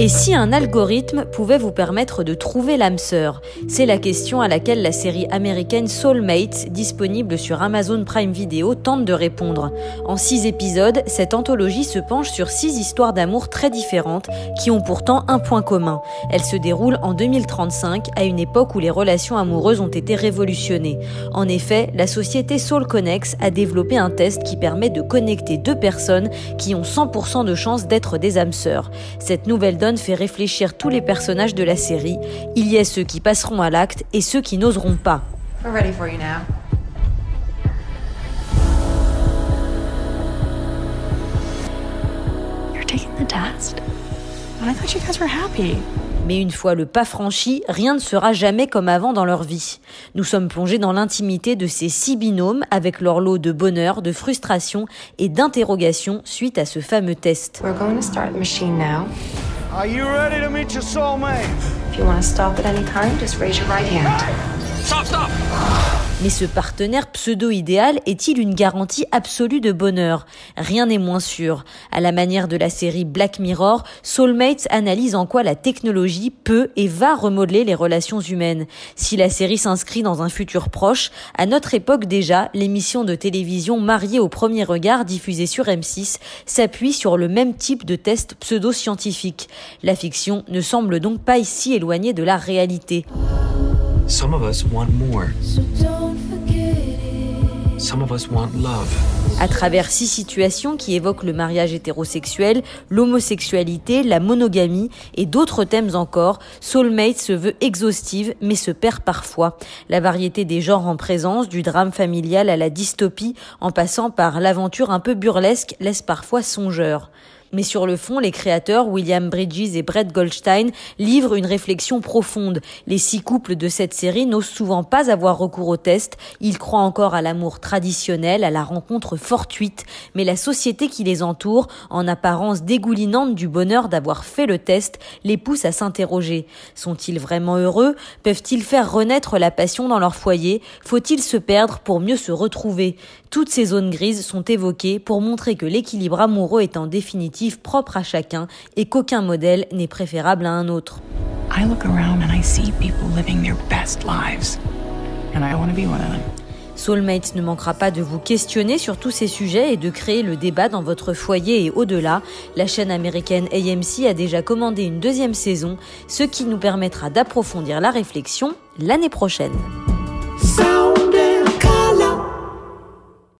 Et si un algorithme pouvait vous permettre de trouver l'âme sœur? C'est la question à laquelle la série américaine Soulmates, disponible sur Amazon Prime Video, tente de répondre. En six épisodes, cette anthologie se penche sur six histoires d'amour très différentes qui ont pourtant un point commun. Elles se déroulent en 2035, à une époque où les relations amoureuses ont été révolutionnées. En effet, la société SoulConnex a développé un test qui permet de connecter deux personnes qui ont 100% de chance d'être des âmes sœurs. Fait réfléchir tous les personnages de la série. Il y a ceux qui passeront à l'acte et ceux qui n'oseront pas. We're ready for you now. You're taking the test? I thought you guys were happy. Mais une fois le pas franchi, rien ne sera jamais comme avant dans leur vie. Nous sommes plongés dans l'intimité de ces six binômes avec leur lot de bonheur, de frustration et d'interrogation suite à ce fameux test. We're going to start the machine now. Are you ready to meet your soulmate? If you want to stop at any time, just raise your right hand. Stop, stop! Mais ce partenaire pseudo-idéal est-il une garantie absolue de bonheur? Rien n'est moins sûr. À la manière de la série Black Mirror, Soulmates analyse en quoi la technologie peut et va remodeler les relations humaines. Si la série s'inscrit dans un futur proche, à notre époque déjà, l'émission de télévision Mariée au premier regard diffusée sur M6 s'appuie sur le même type de test pseudo-scientifique. La fiction ne semble donc pas ici éloignée de la réalité. Some of us want more. Some of us want love. À travers six situations qui évoquent le mariage hétérosexuel, l'homosexualité, la monogamie et d'autres thèmes encore, Soulmate se veut exhaustive mais se perd parfois. La variété des genres en présence, du drame familial à la dystopie, en passant par l'aventure un peu burlesque, laisse parfois songeur. Mais sur le fond, les créateurs, William Bridges et Brett Goldstein, livrent une réflexion profonde. Les six couples de cette série n'osent souvent pas avoir recours au test. Ils croient encore à l'amour traditionnel, à la rencontre fortuite. Mais la société qui les entoure, en apparence dégoulinante du bonheur d'avoir fait le test, les pousse à s'interroger. Sont-ils vraiment heureux? Peuvent-ils faire renaître la passion dans leur foyer? Faut-il se perdre pour mieux se retrouver? Toutes ces zones grises sont évoquées pour montrer que l'équilibre amoureux est en définitive propre à chacun et qu'aucun modèle n'est préférable à un autre. I look around and I see people living their best lives. And I want to be one of them. Soulmates ne manquera pas de vous questionner sur tous ces sujets et de créer le débat dans votre foyer et au-delà. La chaîne américaine AMC a déjà commandé une deuxième saison, ce qui nous permettra d'approfondir la réflexion l'année prochaine.